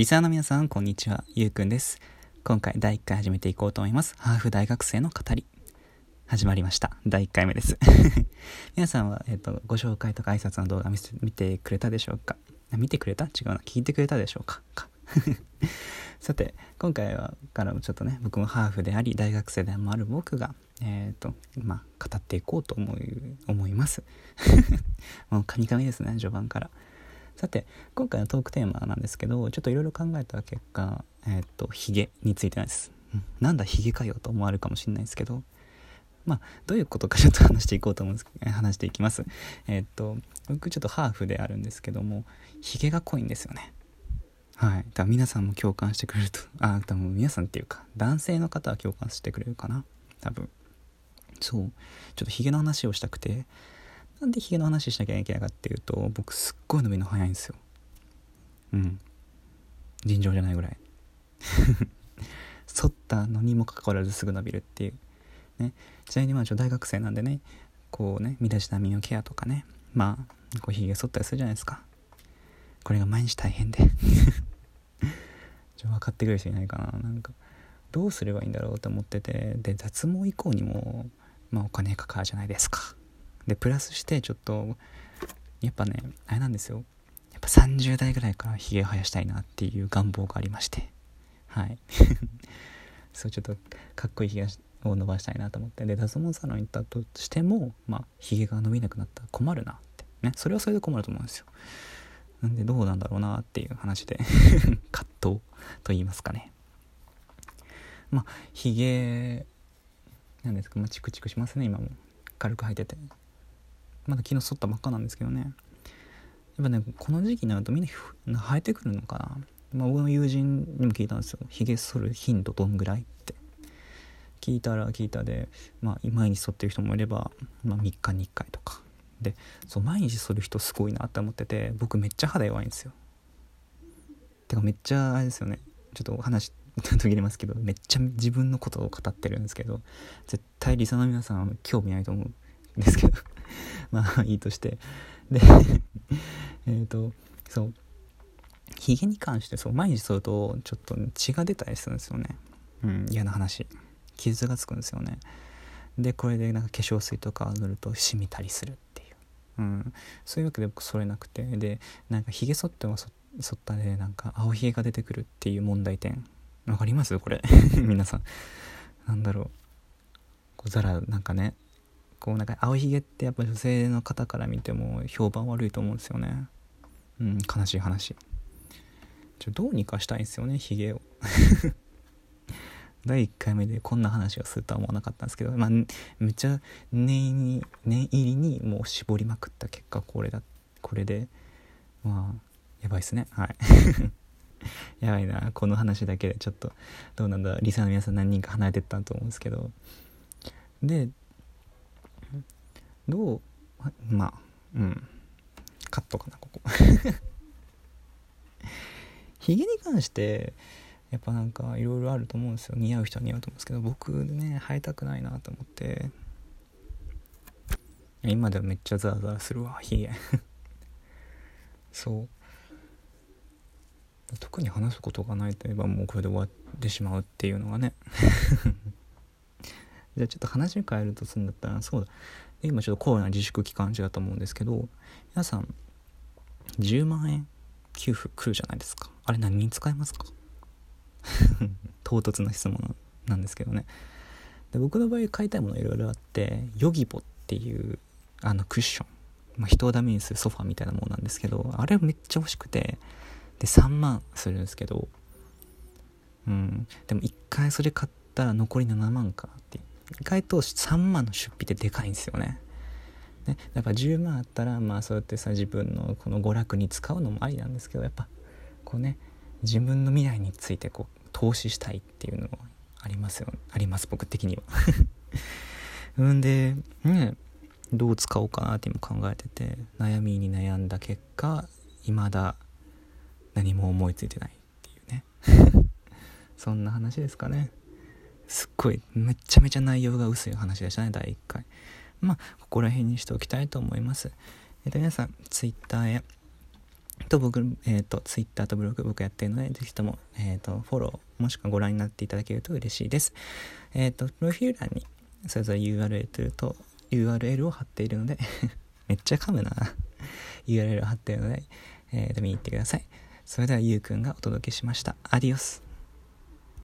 リサーの皆さん、こんにちは。ゆうくんです。今回第1回始めていこうと思います。ハーフ大学生の語り。始まりました。第1回目です。皆さんは、えっ、ー、と、ご紹介とか挨拶の動画見見てくれたでしょうか？見てくれた？違うな。聞いてくれたでしょうか？さて、今回はからもちょっとね、僕もハーフであり、大学生でもある僕が、えっ、ー、と、まあ、語っていこうと思い、思います。もうカミカミですね、序盤から。さて今回のトークテーマなんですけどちょっといろいろ考えた結果えっ、ー、とヒゲについてなんです、うん、なんだヒゲかよと思われるかもしれないですけど。まあどういうことかちょっと話していこうと思うんです。けど話していきます。えっ、と僕ちょっとハーフであるんですけどもヒゲが濃いんですよね。はい。多分皆さんも共感してくれると。あ多分皆さんっていうか男性の方は共感してくれるかな。多分。そう。ちょっとヒゲの話をしたくてなんでヒゲの話しなきゃいけないかっていうと僕すっごい伸びるの早いんですよ。うん。尋常じゃないぐらい。反ったのにもかかわらずすぐ伸びるっていう。ね。ちなみにまあ大学生なんでねこうね身だしなみのケアとかね。まあこうひげ剃ったりするじゃないですか。これが毎日大変で。ちょ分かってくれる人いないかな。なんかどうすればいいんだろうと思ってて。で脱毛以降にもまあお金かかるじゃないですかでプラスしてちょっとやっぱねあれなんですよ。やっぱ30代ぐらいからひげを生やしたいなっていう願望がありまして。はい。そうちょっとかっこいいひげを伸ばしたいなと思って。で脱毛サロン行ったとしてもまあひげが伸びなくなったら困るなって。ねそれはそれで困ると思うんですよ。なんでどうなんだろうなっていう話で 葛藤と言いますかね。まあひげなんですかまあチクチクしますね今も。軽く生えてて。まだ昨日剃ったばっかなんですけどね。やっぱねこの時期になるとみんな生えてくるのかな。まあ、僕の友人にも聞いたんですよ。ひげ剃る頻度どんぐらいって。聞いたら聞いたで、まあ、毎日剃ってる人もいれば、まあ、3日に1回とか。でそう毎日剃る人すごいなって思ってて僕めっちゃ肌弱いんですよ。てかめっちゃあれですよね。ちょっとお話途切れますけどめっちゃ自分のことを語ってるんですけど絶対リサの皆さん興味ないと思うんですけど。まあいいとして。で えっとそう。ヒゲに関してそう毎日剃るとちょっと血が出たりするんですよね。うん嫌な話。傷がつくんですよね。でこれでなんか化粧水とか塗ると染みたりするっていう、うん、そういうわけで僕剃れなくて。でなんかヒゲ剃っても剃ったでなんか青ひげが出てくるっていう問題点。わかります？これ。皆さん。なんだろう。こうザラなんかね。こうなんか青ひげってやっぱ女性の方から見ても評判悪いと思うんですよね。うん悲しい話。ちょどうにかしたいんですよねひげを。第1回目でこんな話をするとは思わなかったんですけどまあめっちゃ念に念入りにもう絞りまくった結果これだこれでまあやばいっすね。はい。やばいな。この話だけでちょっとどうなんだリサの皆さん何人か離れてったと思うんですけど。でどうまあうん。カットかなここ。ヒゲに関してやっぱなんかいろいろあると思うんですよ。似合う人は似合うと思うんですけど僕ね生えたくないなと思って。今でもめっちゃザラザラするわヒゲ そう。特に話すことがないといえばもうこれで終わってしまうっていうのがね。じゃあちょっと話変えるとするんだったらそうだ。今ちょっとコロナ自粛期間中だと思うんですけど皆さん10万円給付来るじゃないですか。あれ何に使えますか？唐突な質問なんですけどね。で僕の場合買いたいものいろいろあってヨギボっていうあのクッション、まあ、人をダメにするソファみたいなものなんですけどあれめっちゃ欲しくてで3万するんですけどうん。でも1回それ買ったら残り7万かって意外と3万の出費ってでかいんですよね。ね、だから10万あったらまあそうやってさ自分のこの娯楽に使うのもありなんですけどやっぱこうね自分の未来についてこう投資したいっていうのはありますよあります僕的には。うんでねどう使おうかなって今考えてて悩みに悩んだ結果未だ何も思いついてないっていうね。そんな話ですかね。すっごいめちゃめちゃ内容が薄い話でしたね第1回まあここら辺にしておきたいと思いますえっと皆さん Twitter やと僕、えっ、ー、と、Twitter とブログ僕やってるので、ぜひとも、えっ、ー、と、フォロー、もしくはご覧になっていただけると嬉しいです。えっ、と、プロフィール欄に、それぞれ URL と、URL を貼っているのでめっちゃ噛むな URL を貼っているので、えー、と見に行ってください。それではゆうくんがお届けしました。アディオス。